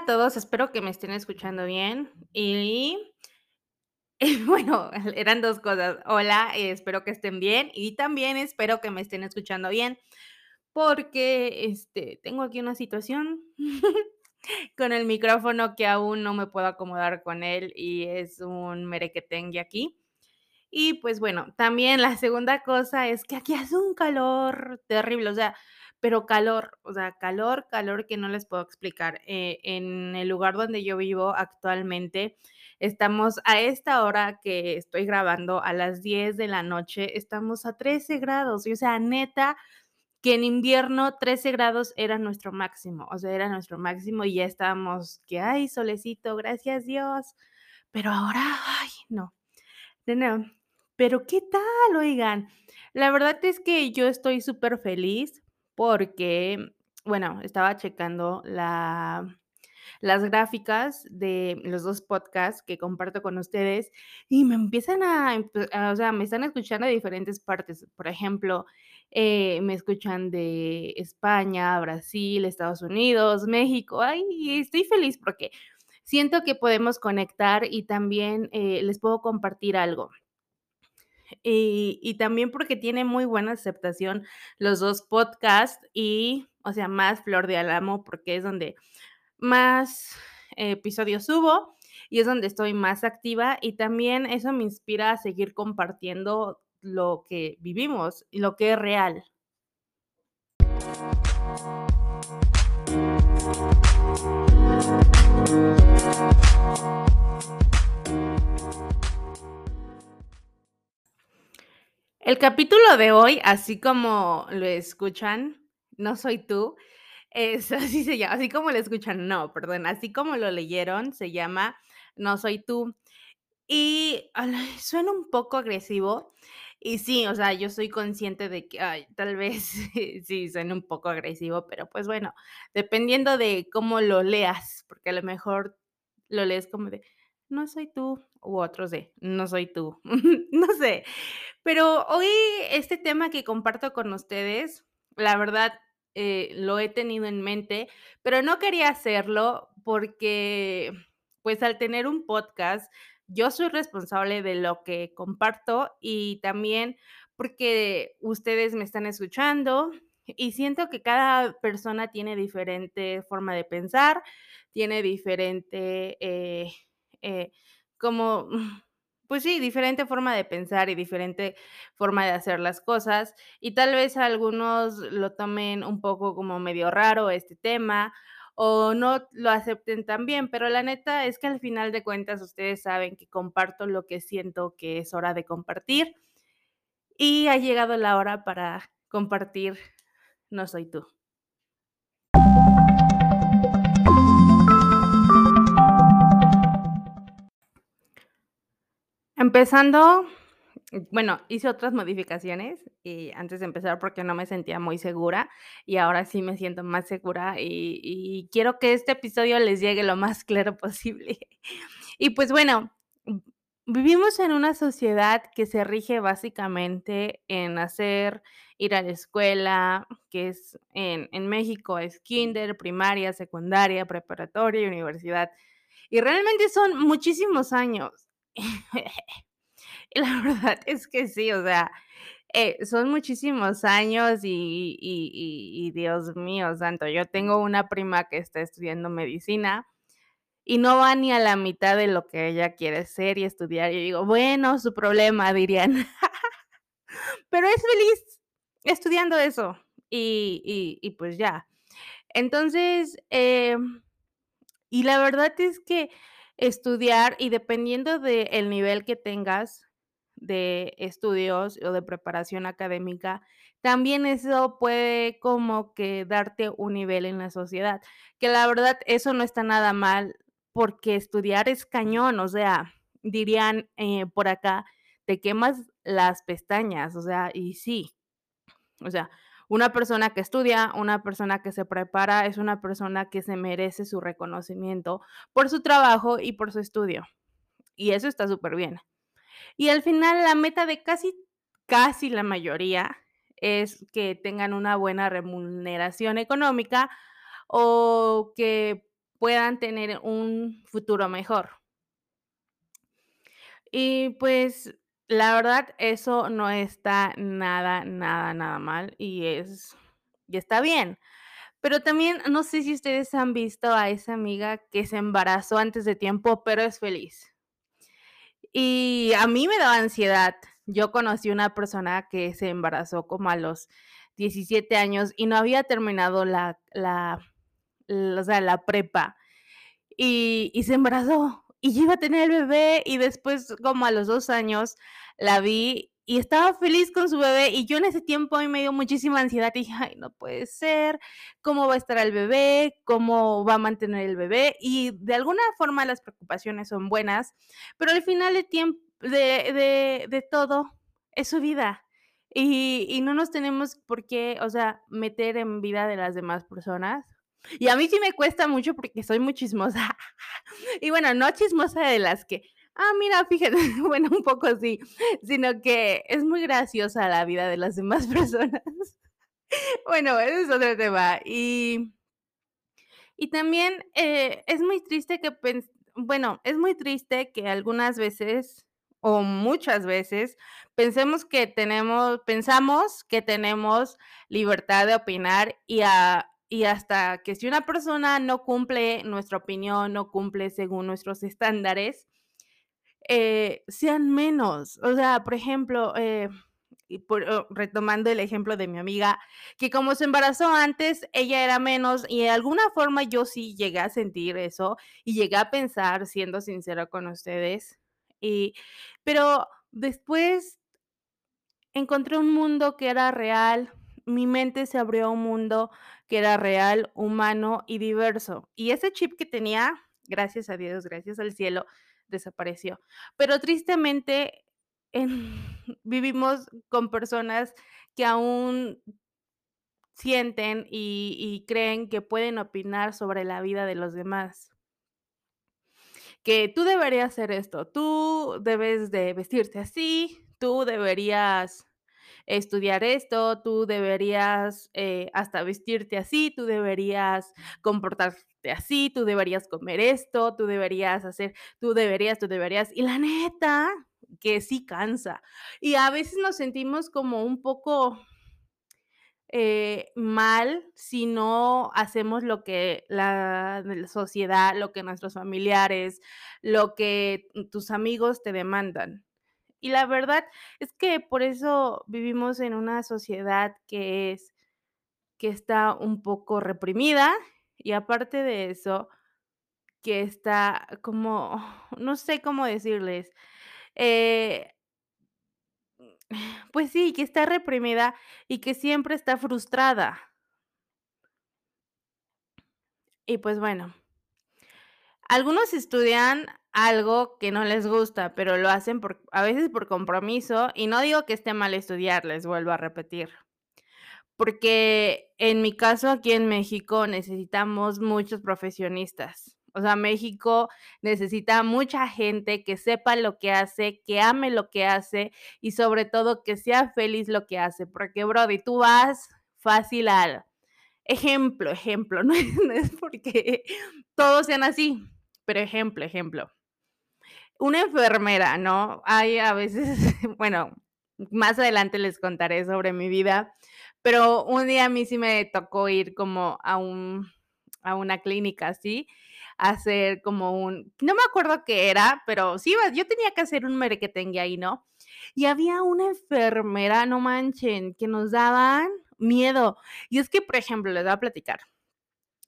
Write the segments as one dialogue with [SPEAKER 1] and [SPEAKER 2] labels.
[SPEAKER 1] A todos, espero que me estén escuchando bien. Y bueno, eran 2 cosas. Hola, espero que estén bien y también espero que me estén escuchando bien, porque, este, tengo aquí una situación con el micrófono que aún no me puedo acomodar con él y es un merequetengue aquí. Y pues bueno, también la segunda cosa es que aquí hace un calor terrible, o sea, pero calor, o sea, calor, calor que no les puedo explicar. Eh, en el lugar donde yo vivo actualmente, estamos a esta hora que estoy grabando, a las 10 de la noche, estamos a 13 grados, y o sea, neta, que en invierno 13 grados era nuestro máximo, o sea, era nuestro máximo y ya estábamos que: "Ay, solecito, gracias Dios", pero ahora, ay, no. No, pero, ¿qué tal? Oigan, la verdad es que yo estoy superfeliz porque, bueno, estaba checando la las gráficas de los 2 podcasts que comparto con ustedes y me empiezan a o sea, me están escuchando de diferentes partes. Por ejemplo, eh, me escuchan de España, Brasil, Estados Unidos, México. Ay, estoy feliz porque siento que podemos conectar y también, eh, les puedo compartir algo. Y también porque tiene muy buena aceptación los 2 podcasts y, o sea, más Flor de Álamo, porque es donde más episodios subo y es donde estoy más activa, y también eso me inspira a seguir compartiendo lo que vivimos y lo que es real. El capítulo de hoy, así como lo escuchan, No soy tú, es así se llama, así como lo escuchan, no, perdón, así como lo leyeron, se llama No soy tú. Y, suena un poco agresivo, y sí, o sea, yo soy consciente de que, tal vez sí suene un poco agresivo, pero, pues, bueno, dependiendo de cómo lo leas, porque a lo mejor lo lees como de: "No soy tú", u otros de: "No soy tú", no sé. Pero hoy este tema que comparto con ustedes, la verdad, eh, lo he tenido en mente, pero no quería hacerlo porque, pues, al tener un podcast, yo soy responsable de lo que comparto y también porque ustedes me están escuchando, y siento que cada persona tiene diferente forma de pensar, tiene diferente, eh eh, como, pues sí, diferente forma de pensar y diferente forma de hacer las cosas, y tal vez algunos lo tomen un poco como medio raro este tema, o no lo acepten tan bien, pero la neta es que al final de cuentas ustedes saben que comparto lo que siento que es hora de compartir. Y ha llegado la hora para compartir No soy tú. Empezando, bueno, hice otras modificaciones, y antes de empezar, porque no me sentía muy segura, y ahora sí me siento más segura, y quiero que este episodio les llegue lo más claro posible. Y pues bueno, vivimos en una sociedad que se rige básicamente en hacer ir a la escuela, que es en en México es kínder, primaria, secundaria, preparatoria y universidad. Y realmente son muchísimos años. Y la verdad es que sí, o sea, eh, son muchísimos años y y y y Dios mío santo, yo tengo una prima que está estudiando medicina y no va ni a la mitad de lo que ella quiere ser y estudiar, y digo: "Bueno, su problema", dirían. Pero es feliz estudiando eso, y pues ya. Entonces, em, y la verdad es que estudiar y dependiendo del nivel que tengas de estudios o de preparación académica, también eso puede como que darte un nivel en la sociedad, que la verdad eso no está nada mal, porque estudiar es cañón, o sea, dirían, eh, por acá: "Te quemas las pestañas", o sea, y sí. O sea, una persona que estudia, una persona que se prepara, es una persona que se merece su reconocimiento por su trabajo y por su estudio, y eso está superbién. Y al final, la meta de casi casi la mayoría es que tengan una buena remuneración económica, o que puedan tener un futuro mejor. Y pues, la verdad, eso no está nada, nada, nada mal y es y está bien. Pero también, no sé si ustedes han visto a esa amiga que se embarazó antes de tiempo, pero es feliz. Y a mí me daba ansiedad. Yo conocí una persona que se embarazó como a los 17 años y no había terminado la la l o sea, la prepa, y y se embarazó, y ya iba a tener el bebé, y después, como a los 2 años, la vi y estaba feliz con su bebé, y yo en ese tiempo a mí me dio muchísima ansiedad, y dije: "Ay, no puede ser, ¿cómo va a estar el bebé? ¿Cómo va a mantener el bebé?". Y de alguna forma las preocupaciones son buenas, pero al final de tiemp de de de todo es su vida, y y no nos tenemos por qué, o sea, meter en vida de las demás personas. Y a mí sí me cuesta mucho porque soy muy chismosa. Y bueno, no chismosa de las que: "Ah, mira, fíjate", bueno, un poco sí, sino que es muy graciosa la vida de las demás personas. Bueno, ese es otro tema. Y y también, eh, es muy triste que bueno, es muy triste que algunas veces, o muchas veces, pensemos que tenemos pensamos que tenemos libertad de opinar y a y hasta que si una persona no cumple nuestra opinión, no cumple según nuestros estándares, eh, sean menos. O sea, por ejemplo, eh, y por o retomando el ejemplo de mi amiga, que como se embarazó antes, ella era menos, y de alguna forma yo sí llegué a sentir eso, y llegué a pensar, siendo sincera con ustedes, y pero después encontré un mundo que era real, mi mente se abrió a un mundo que era real, humano y diverso. Y ese chip que tenía, gracias a Dios, gracias al cielo, desapareció. Pero tristemente, en vivimos con personas que aún sienten y y creen que pueden opinar sobre la vida de los demás. Que tú deberías hacer esto, tú debes de vestirte así, tú deberías estudiar esto, tú deberías, eh, hasta vestirte así, tú deberías comportarte así, tú deberías comer esto, tú deberías hacer tú deberías, tú deberías. Y la neta, que sí cansa. Y a veces nos sentimos como un poco eh, mal si no hacemos lo que la sociedad, lo que nuestros familiares, lo que tus amigos te demandan. Y la verdad es que por eso vivimos en una sociedad que es que está un poco reprimida, y aparte de eso, que está como, no sé cómo decirles, eh pues sí, que está reprimida y que siempre está frustrada. Y pues bueno. Algunos estudian algo que no les gusta, pero lo hacen por a veces por compromiso, y no digo que esté mal estudiar, les vuelvo a repetir. Porque en mi caso, aquí en México, necesitamos muchos profesionistas. O sea, México necesita mucha gente que sepa lo que hace, que ame lo que hace y sobre todo que sea feliz lo que hace, porque brody, tú vas fácil al ejemplo, ejemplo, no es no es porque todos sean así, pero ejemplo, ejemplo. Una enfermera, ¿no? Hay a veces, bueno, más adelante les contaré sobre mi vida, pero un día a mí sí me tocó ir como a un a una clínica así, hacer como un no me acuerdo qué era, pero sí yo tenía que hacer un merequetengue ahí, ¿no? Y había una enfermera, no manchen, que nos daban miedo. Y es que, por ejemplo, les voy a platicar.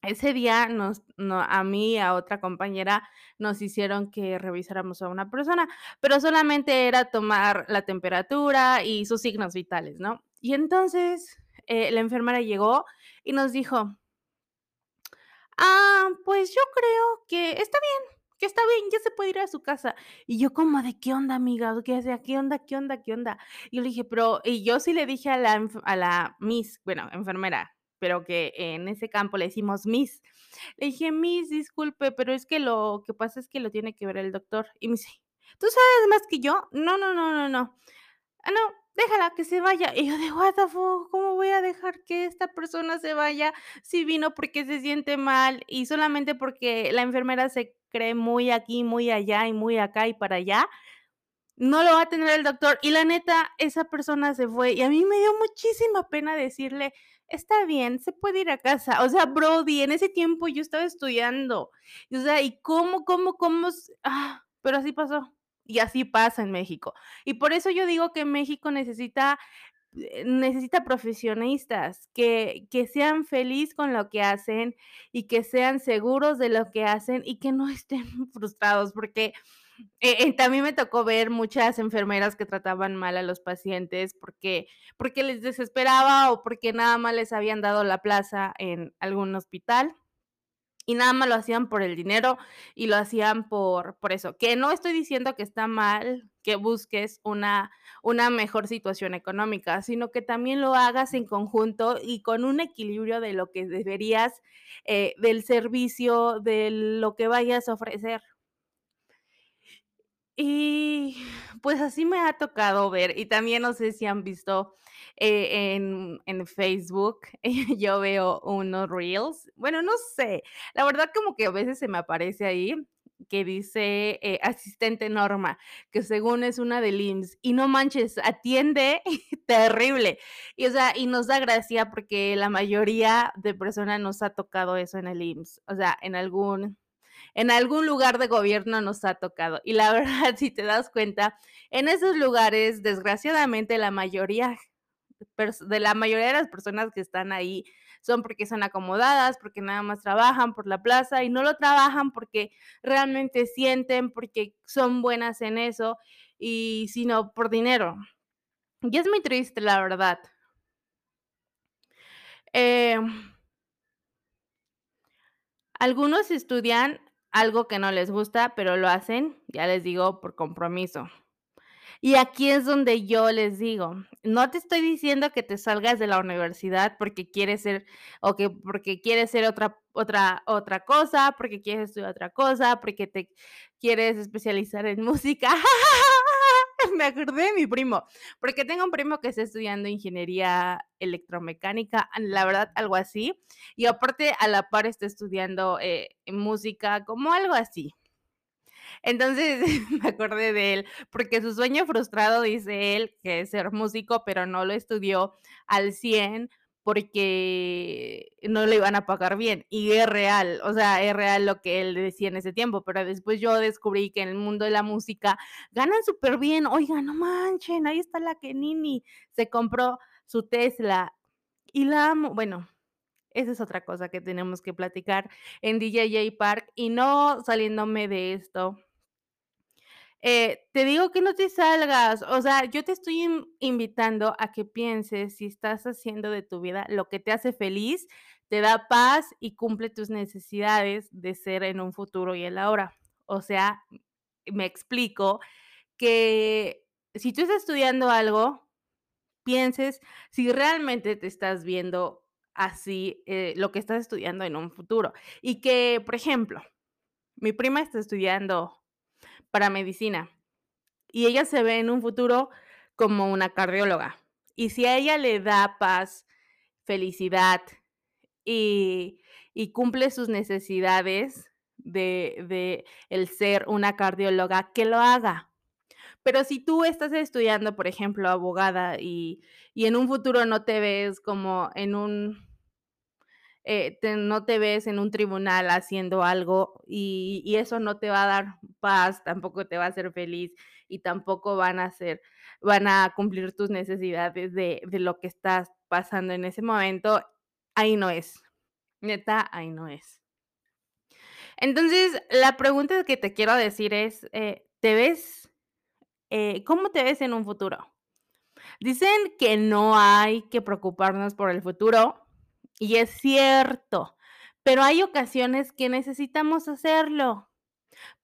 [SPEAKER 1] Ese día nos no a mí y a otra compañera nos hicieron que revisáramos a una persona, pero solamente era tomar la temperatura y sus signos vitales, ¿no? Y entonces, eh, la enfermera llegó y nos dijo "Ah, pues yo creo que está bien, que está bien, ya se puede ir a su casa". Y yo como de: "¿Qué onda, amiga? ¿Qué sea, qué onda, qué onda, qué onda?". Y yo le dije: "Pero", y yo sí le dije a la miss, bueno, enfermera, pero que en ese campo le decimos miss. Le dije: "Miss, disculpe, pero es que lo que pasa es que lo tiene que ver el doctor". Y me dice: "¿Tú sabes más que yo?". "No, no, no, no, no". "Ah, no". déjala que se vaya. Y yo de: "What the fuck, ¿cómo voy a dejar que esta persona se vaya si vino porque se siente mal y solamente porque la enfermera se cree muy aquí, muy allá y muy acá y para allá, no lo va a atender el doctor?". Y la neta, esa persona se fue y a mí me dio muchísima pena decirle: "Está bien, se puede ir a casa". O sea, brody, en ese tiempo yo estaba estudiando. O sea, ¿y cómo cómo cómo? Ah, pero así pasó. Y así pasa en México. Y por eso yo digo que México necesita, eh, necesita profesionistas que que sean feliz con lo que hacen y que sean seguros de lo que hacen y que no estén frustrados, porque, eh eh, también me tocó ver muchas enfermeras que trataban mal a los pacientes porque porque les desesperaba o porque nada más les habían dado la plaza en algún hospital. Y nada más lo hacían por el dinero y lo hacían por por eso. Que no estoy diciendo que está mal que busques una una mejor situación económica, sino que también lo hagas en conjunto y con un equilibrio de lo que deberías, eh, del servicio, de lo que vayas a ofrecer. Y pues así me ha tocado ver, y también no sé si han visto, eh, en en Facebook, yo veo unos reels, bueno, no sé, la verdad como que a veces se me aparece ahí que dice, eh, asistente Norma, que según es una del IMSS, y no manches, atiende terrible. Y, o sea, y nos da gracia porque la mayoría de personas nos ha tocado eso en el IMSS, o sea, en algún en algún lugar de gobierno nos ha tocado. Y la verdad, si te das cuenta, en esos lugares, desgraciadamente, la mayoría de la mayoría de las personas que están ahí son porque son acomodadas, porque nada más trabajan por la plaza y no lo trabajan porque realmente sienten, porque son buenas en eso y sino por dinero. Y es muy triste, la verdad. Em algunos estudian algo que no les gusta, pero lo hacen, ya les digo, por compromiso. Y aquí es donde yo les digo, no te estoy diciendo que te salgas de la universidad porque quieres ser o que porque quieres ser otra otra otra cosa, porque quieres estudiar otra cosa, porque te quieres especializar en música. Me acordé de mi primo, porque tengo un primo que está estudiando ingeniería electromecánica, la verdad, algo así, y aparte a la par está estudiando, eh, música, como algo así. Entonces, me acordé de él, porque su sueño frustrado, dice él, que es ser músico, pero no lo estudió al 100 porque no le iban a pagar bien. Y es real, o sea, es real lo que él decía en ese tiempo, pero después yo descubrí que en el mundo de la música ganan superbién. Oigan, no manchen, ahí está la Kenini, se compró su Tesla y la amo. Bueno, esa es otra cosa que tenemos que platicar en DJJ Park y no saliéndome de esto. Eh, te digo que no te salgas, o sea, yo te estoy in invitando a que pienses si estás haciendo de tu vida lo que te hace feliz, te da paz y cumple tus necesidades de ser en un futuro y el ahora. O sea, me explico, que si tú estás estudiando algo, pienses si realmente te estás viendo así, eh, lo que estás estudiando en un futuro. Y que, por ejemplo, mi prima está estudiando para medicina y ella se ve en un futuro como una cardióloga. Y si a ella le da paz, felicidad y y cumple sus necesidades de de el ser una cardióloga, que lo haga. Pero si tú estás estudiando, por ejemplo, abogada y y en un futuro no te ves como en un eh, no te ves en un tribunal haciendo algo y eso no te va a dar paz, tampoco te va a hacer feliz y tampoco van a ser van a cumplir tus necesidades de de lo que estás pasando en ese momento, ahí no es. Neta, ahí no es. Entonces, la pregunta que te quiero decir es, eh, ¿te ves? Eh, ¿cómo te ves en un futuro? Dicen que no hay que preocuparnos por el futuro, y es cierto, pero hay ocasiones que necesitamos hacerlo.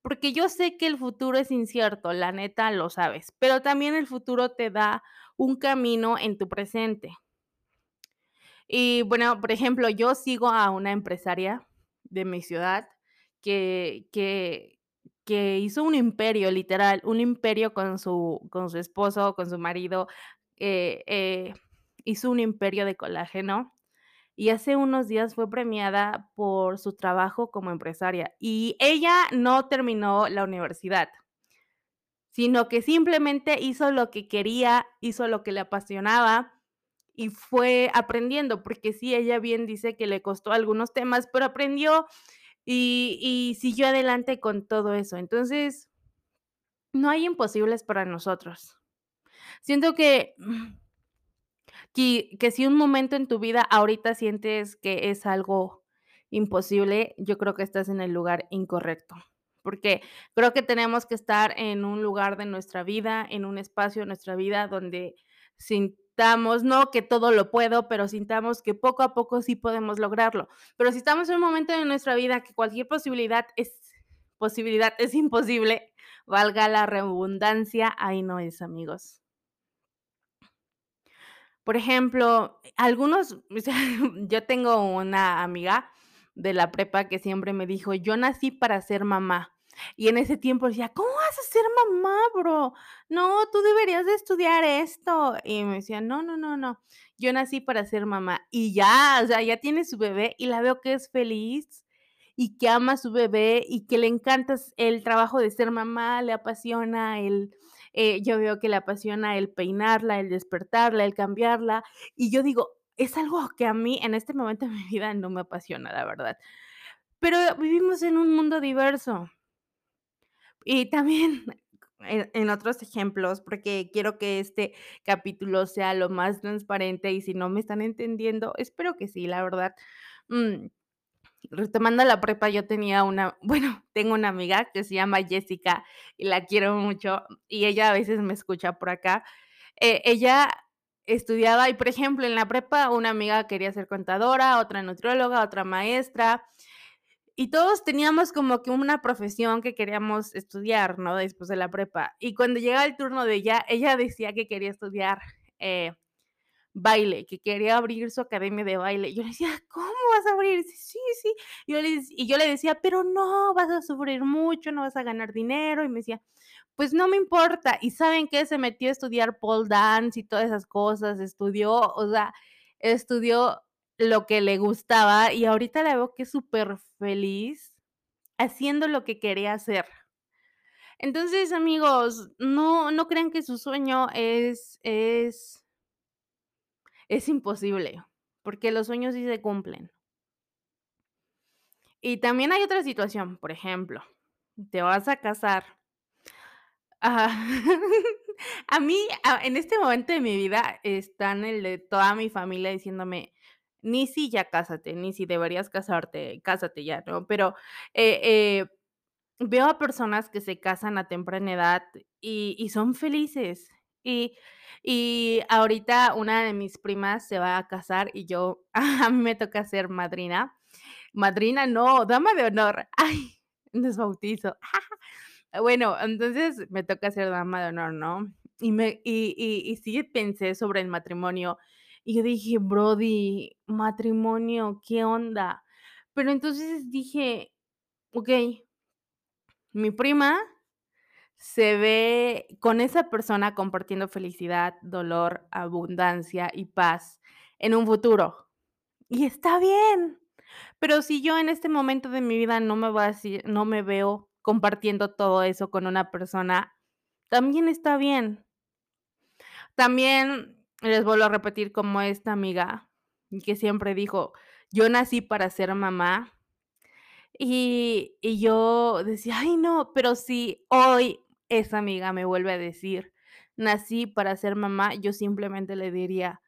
[SPEAKER 1] Porque yo sé que el futuro es incierto, la neta lo sabes, pero también el futuro te da un camino en tu presente. Y bueno, por ejemplo, yo sigo a una empresaria de mi ciudad que que que hizo un imperio, literal, un imperio con su con su esposo, con su marido, eh, eh, hizo un imperio de colágeno y hace unos días fue premiada por su trabajo como empresaria. Y ella no terminó la universidad, sino que simplemente hizo lo que quería, hizo lo que le apasionaba y fue aprendiendo, porque sí, ella bien dice que le costó algunos temas, pero aprendió y, y siguió adelante con todo eso. Entonces, no hay imposibles para nosotros. Siento que que si un momento en tu vida ahorita sientes que es algo imposible, yo creo que estás en el lugar incorrecto, porque creo que tenemos que estar en un lugar de nuestra vida, en un espacio de nuestra vida donde sintamos, no que todo lo puedo, pero sintamos que poco a poco sí podemos lograrlo. Pero si estamos en un momento de nuestra vida que cualquier posibilidad es posibilidad es imposible, valga la redundancia, ahí no es, amigos. Por ejemplo, algunos, yo tengo una amiga de la prepa que siempre me dijo: "Yo nací para ser mamá". Y en ese tiempo decía: "¿Cómo vas a ser mamá, bro? No, tú deberías de estudiar esto". Y me decía: "No, no, no, no, yo nací para ser mamá". Y ya, o sea, ya tiene su bebé y la veo que es feliz y que ama a su bebé y que le encanta el trabajo de ser mamá, le apasiona el eh, yo veo que le apasiona el peinarla, el despertarla, el cambiarla, y yo digo, es algo que a mí en este momento de mi vida no me apasiona, la verdad. Pero vivimos en un mundo diverso. Y también en otros ejemplos, porque quiero que este capítulo sea lo más transparente, y si no me están entendiendo, espero que sí, la verdad. Mm, retomando la prepa, yo tenía una bueno, tengo una amiga que se llama Jessica y la quiero mucho, y ella a veces me escucha por acá. Eh, ella estudiaba y, por ejemplo, en la prepa, una amiga quería ser contadora, otra nutrióloga, otra maestra, y todos teníamos como que una profesión que queríamos estudiar, ¿no? Después de la prepa. Y cuando llegaba el turno de ella, ella decía que quería estudiar, eh, baile, que quería abrir su academia de baile. Yo le decía: "¿Cómo vas a abrir?". "Sí, sí". Y yo le y yo le decía: "Pero no, vas a sufrir mucho, no vas a ganar dinero". Y me decía: "Pues no me importa". ¿Y saben qué? Se metió a estudiar pole dance y todas esas cosas, estudió, o sea, estudió lo que le gustaba, y ahorita la veo que es superfeliz haciendo lo que quería hacer. Entonces, amigos, no no crean que su sueño es es es imposible, porque los sueños sí se cumplen. Y también hay otra situación, por ejemplo, te vas a casar. Ajá. A mí, ah, en este momento de mi vida están el de toda mi familia diciéndome: "Nisi, ya cásate, Nisi, deberías casarte, cásate ya", ¿no? Pero, eh eh, veo a personas que se casan a temprana edad y son felices. Y y ahorita una de mis primas se va a casar y yo a mí me toca ser madrina. Madrina no, dama de honor. Ay, no es bautizo. Bueno, entonces me toca ser dama de honor, ¿no? Y me y y y sí pensé sobre el matrimonio, y yo dije: "Brody, matrimonio, ¿qué onda?". Pero entonces dije: "Okey". Mi prima se ve con esa persona compartiendo felicidad, dolor, abundancia y paz en un futuro. Y está bien. Pero si yo en este momento de mi vida no me voy a decir no me veo compartiendo todo eso con una persona, también está bien. También les vuelvo a repetir como esta amiga, que siempre dijo: "Yo nací para ser mamá". Y y yo decía: "Ay, no", pero si hoy esa amiga me vuelve a decir: "Nací para ser mamá", yo simplemente le diría: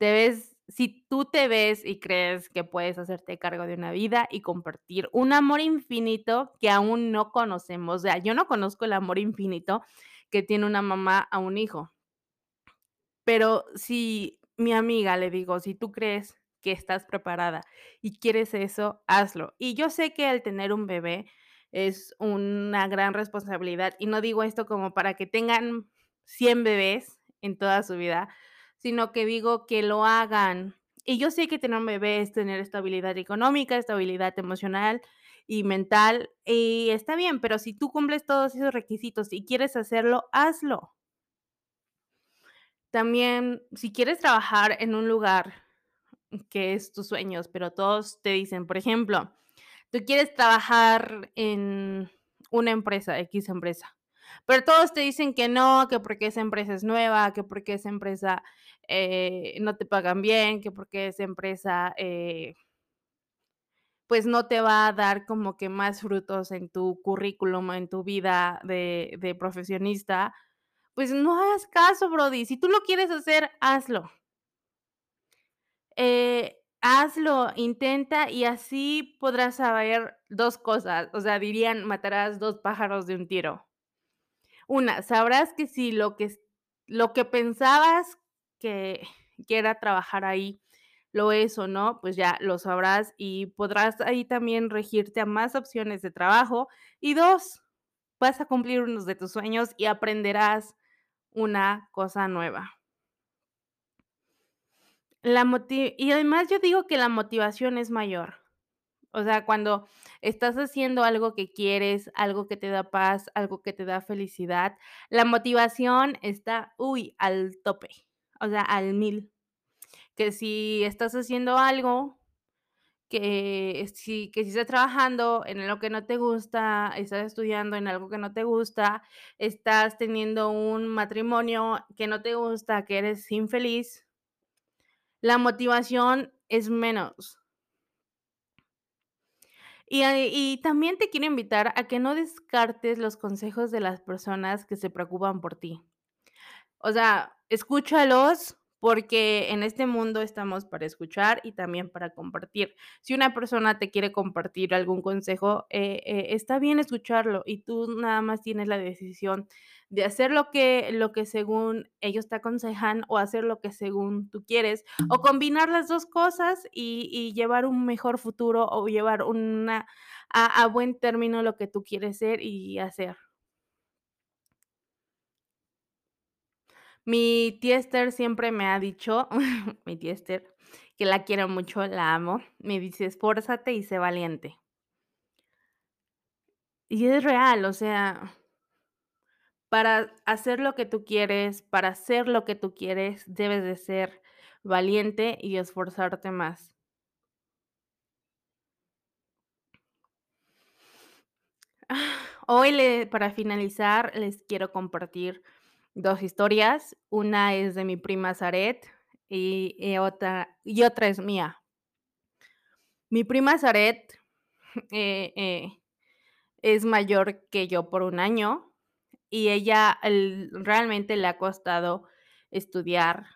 [SPEAKER 1] "Te ves si tú te ves y crees que puedes hacerte cargo de una vida y compartir un amor infinito que aún no conocemos", o sea, yo no conozco el amor infinito que tiene una mamá a un hijo. Pero si mi amiga, le digo: "Si tú crees que estás preparada y quieres eso, hazlo". Y yo sé que el tener un bebé es una gran responsabilidad, y no digo esto como para que tengan 100 bebés en toda su vida, sino que digo que lo hagan. Y yo sé que tener un bebé es tener estabilidad económica, estabilidad emocional y mental, y está bien, pero si tú cumples todos esos requisitos y quieres hacerlo, hazlo. También, si quieres trabajar en un lugar que es tus sueños, pero todos te dicen, por ejemplo, tú quieres trabajar en una empresa, X empresa, pero todos te dicen que no, que porque esa empresa es nueva, que porque esa empresa, eh, no te pagan bien, que porque esa empresa, eh pues, no te va a dar como que más frutos en tu currículum, en tu vida de de profesionista, pues, no hagas caso, Brody. Si tú lo quieres hacer, hazlo. Eh, hazlo, intenta y así podrás saber 2 cosas, o sea, dirían: "Matarás 2 pájaros de un tiro". Una, sabrás que si lo que lo que pensabas que que era trabajar ahí, lo es o no, pues ya lo sabrás y podrás ahí también regirte a más opciones de trabajo. Y 2, vas a cumplir unos de tus sueños y aprenderás una cosa nueva. La moti y además yo digo que la motivación es mayor. O sea, cuando estás haciendo algo que quieres, algo que te da paz, algo que te da felicidad, la motivación está, uy, al tope, o sea, al 1000. Que si estás haciendo algo que si que si estás trabajando en lo que no te gusta, estás estudiando en algo que no te gusta, estás teniendo un matrimonio que no te gusta, que eres infeliz la motivación es menos. Y ahí y también te quiero invitar a que no descartes los consejos de las personas que se preocupan por ti. O sea, escúchalos, porque en este mundo estamos para escuchar y también para compartir. Si una persona te quiere compartir algún consejo, eh eh, está bien escucharlo y tú nada más tienes la decisión de hacer lo que lo que según ellos te aconsejan o hacer lo que según tú quieres, o combinar las 2 cosas y y llevar un mejor futuro o llevar una a a buen término lo que tú quieres ser y hacer. Mi tía Ester siempre me ha dicho, mi tía Ester, que la quiero mucho, la amo, me dice: "Esfuérzate y sé valiente". Y es real, o sea para hacer lo que tú quieres, para ser lo que tú quieres, debes de ser valiente y esforzarte más. Hoy para finalizar, les quiero compartir 2 historias. Una es de mi prima Zaret y otra y otra es mía. Mi prima Zaret, eh eh, es mayor que yo por 1 año, y ella, el realmente le ha costado estudiar,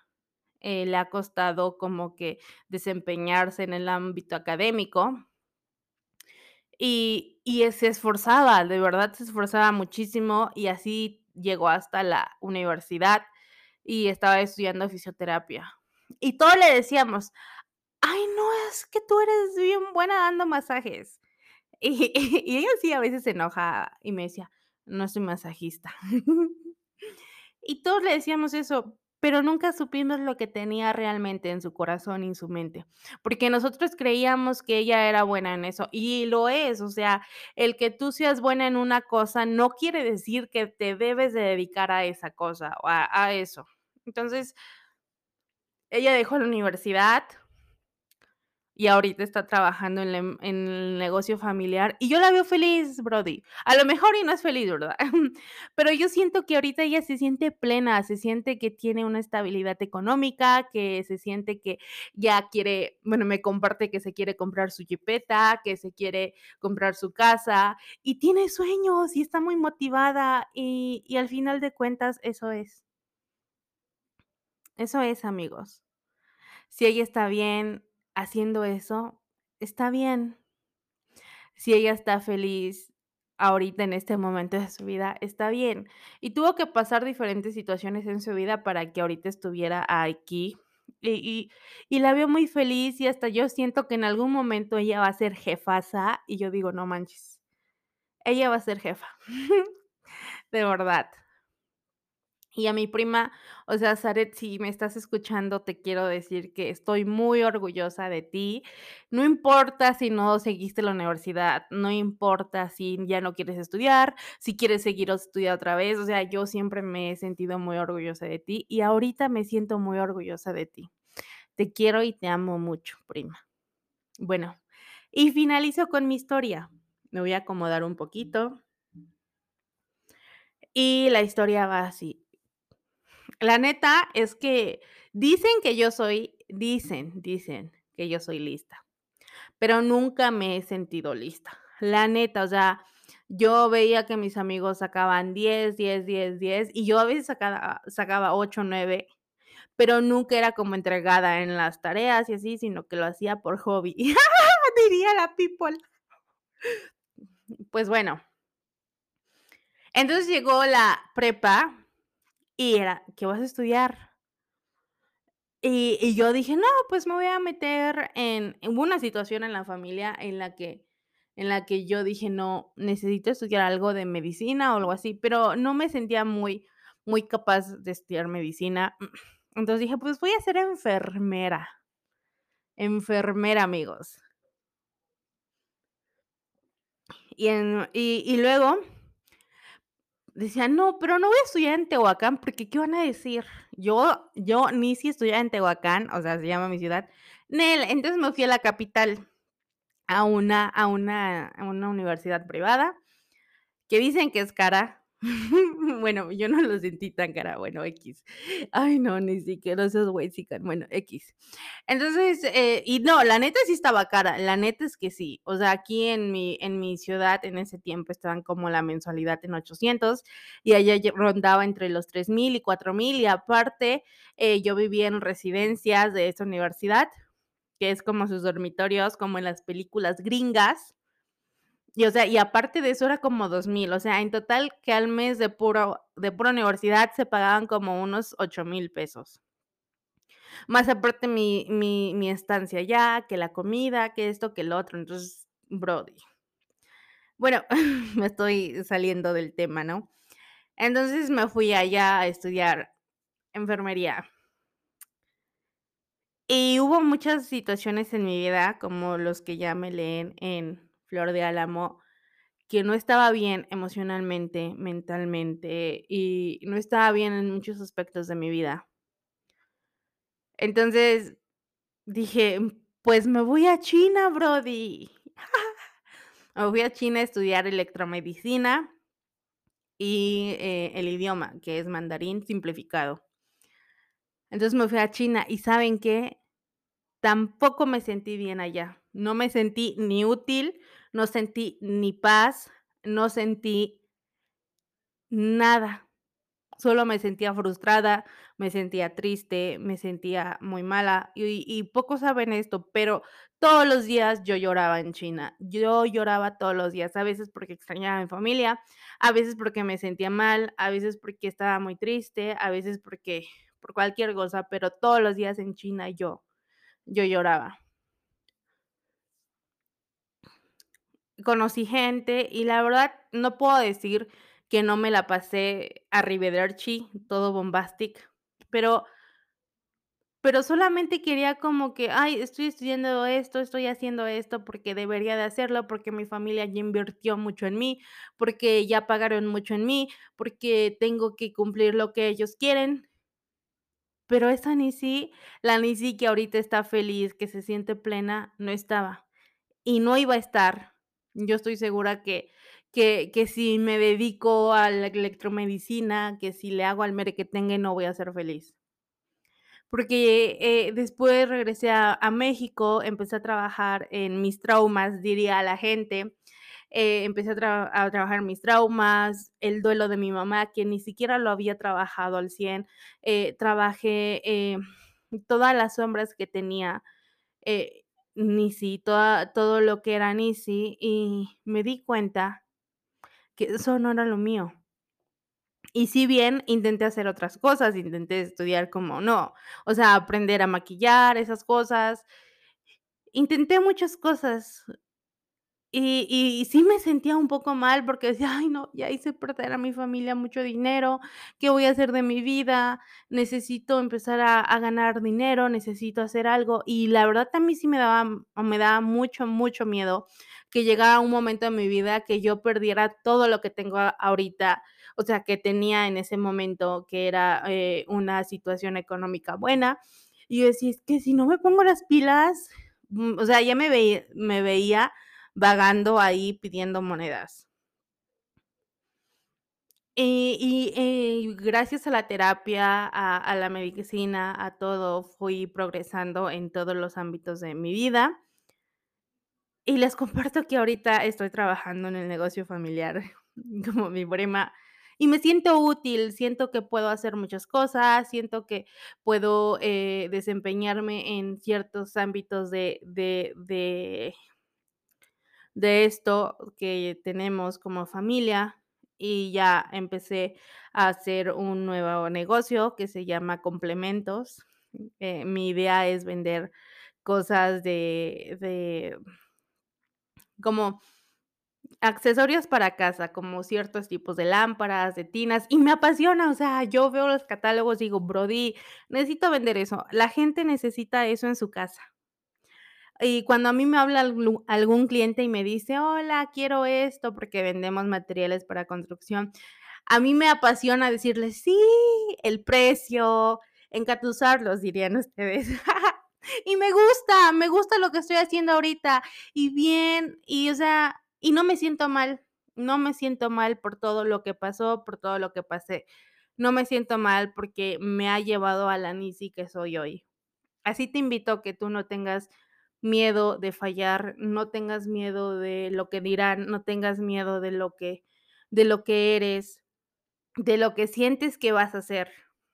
[SPEAKER 1] eh, le ha costado como que desempeñarse en el ámbito académico. Y y, se esforzaba, de verdad se esforzaba muchísimo, y así llegó hasta la universidad, y estaba estudiando fisioterapia. Y todos le decíamos: "Ay, no, es que tú eres bien buena dando masajes". Y ella sí, a veces se enoja y me decía: "No soy masajista". Y todos le decíamos eso, pero nunca supimos lo que tenía realmente en su corazón y en su mente, porque nosotros creíamos que ella era buena en eso, y lo es, o sea, el que tú seas buena en una cosa no quiere decir que te debes de dedicar a esa cosa o a a eso. Entonces ella dejó la universidad y ahorita está trabajando em en el negocio familiar, y yo la veo feliz, Brody. A lo mejor y no es feliz, ¿verdad? Pero yo siento que ahorita ella se siente plena, se siente que tiene una estabilidad económica, que se siente que ya quiere bueno, me comparte que se quiere comprar su jipeta, que se quiere comprar su casa, y tiene sueños, y está muy motivada, y al final de cuentas eso es. Eso es, amigos. Si ella está bien haciendo eso, está bien. Si ella está feliz ahorita en este momento de su vida, está bien. Y tuvo que pasar diferentes situaciones en su vida para que ahorita estuviera aquí, y la veo muy feliz, y hasta yo siento que en algún momento ella va a ser jefaza, y yo digo: "No manches, ella va a ser jefa", de verdad. Y a mi prima, o sea, Zaret, si me estás escuchando, te quiero decir que estoy muy orgullosa de ti. No importa si no seguiste la universidad, no importa si ya no quieres estudiar, si quieres seguir estudiar otra vez, o sea, yo siempre me he sentido muy orgullosa de ti y ahorita me siento muy orgullosa de ti. Te quiero y te amo mucho, prima. Bueno, y finalizo con mi historia. Me voy a acomodar un poquito. Y la historia va así. La neta es que dicen que yo soy dicen, dicen que yo soy lista, pero nunca me he sentido lista. La neta, o sea, yo veía que mis amigos sacaban 10, 10, 10, 10 y yo a veces sacaba sacaba 8, 9, pero nunca era como entregada en las tareas y así, sino que lo hacía por hobby. Diría la people. Pues bueno. Entonces llegó la prepa y era, ¿qué vas a estudiar? Y y yo dije: "No, pues me voy a meter en" hubo una situación en la familia en la que en la que yo dije: "No, necesito estudiar algo de medicina o algo así", pero no me sentía muy muy capaz de estudiar medicina. Entonces dije: "Pues voy a ser enfermera". Enfermera, amigos. Y en y y luego decía: "No, pero no voy a estudiar en Tehuacán, porque, ¿qué van a decir?". Yo yo ni si estudiar en Tehuacán, o sea, se llama mi ciudad. Nel, entonces me fui a la capital, a una a una a una universidad privada, que dicen que es cara. Bueno, yo no lo sentí tan cara, bueno, equis. Ay, no, ni siquiera esos güeyes bueno, equis. Entonces, eh, y no, la neta sí estaba cara, la neta es que sí. O sea, aquí en mi en mi ciudad, en ese tiempo estaban como la mensualidad en 800 y allá rondaba entre los 3000 y 4000 y aparte, eh, yo vivía en residencias de esa universidad, que es como sus dormitorios, como en las películas gringas. Y, o sea, y aparte de eso era como 2000, o sea, en total que al mes de puro de pura universidad se pagaban como unos 8000 pesos. Más aparte mi mi mi estancia allá, que la comida, que esto, que lo otro, entonces, brody. Bueno, me estoy saliendo del tema, ¿no? Entonces, me fui allá a estudiar enfermería. Y hubo muchas situaciones en mi vida, como los que ya me leen en Flor de Álamo, que no estaba bien emocionalmente, mentalmente, y no estaba bien en muchos aspectos de mi vida. Entonces, dije: "Pues me voy a China, brody". Me fui a China a estudiar electromedicina y, eh, el idioma, que es mandarín simplificado. Entonces, me fui a China, ¿y saben qué? Tampoco me sentí bien allá. No me sentí ni útil, no sentí ni paz, no sentí nada. Solo me sentía frustrada, me sentía triste, me sentía muy mala, y pocos saben esto, pero todos los días yo lloraba en China. Yo lloraba todos los días, a veces porque extrañaba mi familia, a veces porque me sentía mal, a veces porque estaba muy triste, a veces porque por cualquier cosa, pero todos los días en China yo yo lloraba. Conocí gente y la verdad no puedo decir que no me la pasé arrivederci, todo bombastic, pero pero solamente quería como que: "Ay, estoy estudiando esto, estoy haciendo esto porque debería de hacerlo, porque mi familia ya invirtió mucho en mí, porque ya pagaron mucho en mí, porque tengo que cumplir lo que ellos quieren". Pero esa Nisi, la Nisi que ahorita está feliz, que se siente plena, no estaba, y no iba a estar. Yo estoy segura que que que si me dedico a la electromedicina, que si le hago al merequetengue, no voy a ser feliz. Porque, eh, después regresé a a México, empecé a trabajar en mis traumas, diría la gente, eh, empecé a tra a trabajar mis traumas, el duelo de mi mamá, que ni siquiera lo había trabajado al 100, eh, trabajé, todas las sombras que tenía, Nisi, toda todo lo que era Nisi, y me di cuenta que eso no era lo mío. Y si bien intenté hacer otras cosas, intenté estudiar como no, o sea, aprender a maquillar, esas cosas. Intenté muchas cosas Y y sí me sentía un poco mal porque decía: "Ay no, ya hice perder a mi familia mucho dinero, ¿qué voy a hacer de mi vida? Necesito empezar a a ganar dinero, necesito hacer algo". Y la verdad mí sí me daba me daba mucho, mucho miedo que llegara un momento en mi vida que yo perdiera todo lo que tengo ahorita, o sea, que tenía en ese momento, que era, eh, una situación económica buena. Y yo decía: "Es que si no me pongo las pilas", mm, o sea, ya me veía me veía vagando ahí pidiendo monedas. Y eh, gracias a la terapia, a la medicina, a todo, fui progresando en todos los ámbitos de mi vida. Y les comparto que ahorita estoy trabajando en el negocio familiar como mi prima, y me siento útil, siento que puedo hacer muchas cosas, siento que puedo, eh, desempeñarme en ciertos ámbitos de de de esto que tenemos como familia, y ya empecé a hacer un nuevo negocio que se llama Complementos. Eh, mi idea es vender cosas de de como accesorios para casa, como ciertos tipos de lámparas, de tinas, y me apasiona, o sea, yo veo los catálogos, digo: "Brody, necesito vender eso, la gente necesita eso en su casa". Y cuando a mí me habla algún cliente y me dice: "Hola, quiero esto", porque vendemos materiales para construcción, a mí me apasiona decirles: "Sí, el precio, engatusarlos", dirían ustedes. Y me gusta, me gusta lo que estoy haciendo ahorita, y bien, y o sea, y no me siento mal, no me siento mal por todo lo que pasó, por todo lo que pasé. No me siento mal porque me ha llevado a la Nisi que soy hoy. Así te invito a que tú no tengas miedo de fallar, no tengas miedo de lo que dirán, no tengas miedo de lo que de lo que eres, de lo que sientes que vas a hacer,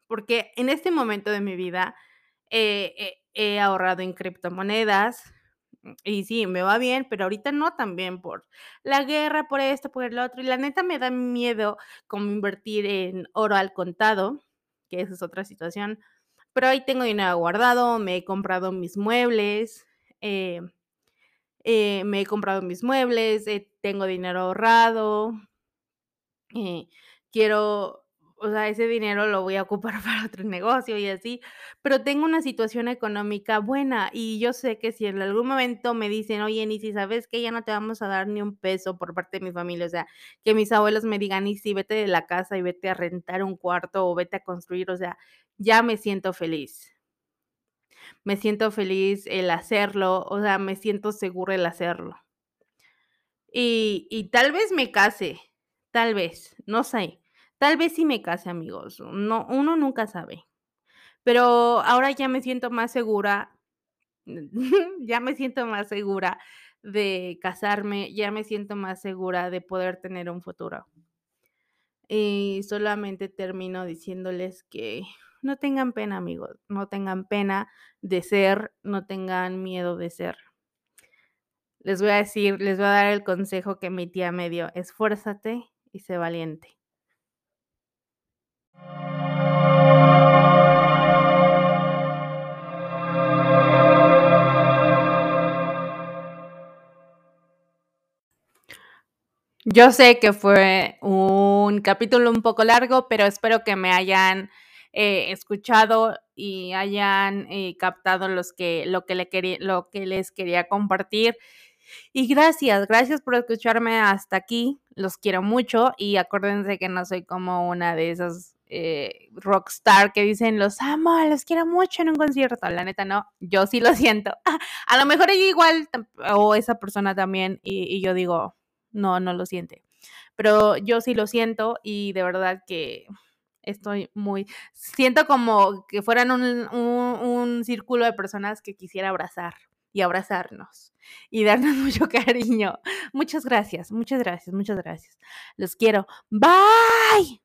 [SPEAKER 1] porque en este momento de mi vida, eh, he he ahorrado en criptomonedas, y sí, me va bien, pero ahorita no tan bien por la guerra, por esto, por el otro, y la neta me da miedo como invertir en oro al contado, que esa es otra situación, pero ahí tengo dinero guardado, me he comprado mis muebles, eh eh, me he comprado mis muebles, eh, tengo dinero ahorrado. Quiero, o sea, ese dinero lo voy a ocupar para otro negocio y así, pero tengo una situación económica buena, y yo sé que si en algún momento me dicen: "Oye, Nisi, ¿sabes qué? Ya no te vamos a dar ni un peso por parte de mi familia", o sea, que mis abuelos me digan: "Nisi, vete de la casa y vete a rentar un cuarto o vete a construir", o sea, ya me siento feliz. Me siento feliz el hacerlo, o sea, me siento segura el hacerlo. Y y tal vez me case, tal vez, no sé, tal vez sí me case, amigos, no uno nunca sabe. Pero ahora ya me siento más segura, ya me siento más segura de casarme, ya me siento más segura de poder tener un futuro. Y solamente termino diciéndoles que no tengan pena, amigos, no tengan pena de ser, no tengan miedo de ser. Les voy a decir, les voy a dar el consejo que mi tía me dio: "Esfuérzate y sé valiente". Yo sé que fue un capítulo un poco largo, pero espero que me hayan, eh, escuchado y hayan, eh, captado los que lo que lo que les quería compartir. Y gracias, gracias por escucharme hasta aquí, los quiero mucho, y acuérdense que no soy como una de esas, eh, rockstar que dicen: "Los amo, los quiero mucho en un concierto", la neta no, yo sí lo siento. A lo mejor ella igual o esa persona también, y y yo digo: "No, no lo siente". Pero yo sí lo siento, y de verdad que estoy muy siento como que fueran un un un círculo de personas que quisiera abrazar y abrazarnos, y darnos mucho cariño. Muchas gracias, muchas gracias, muchas gracias. Los quiero. Bye.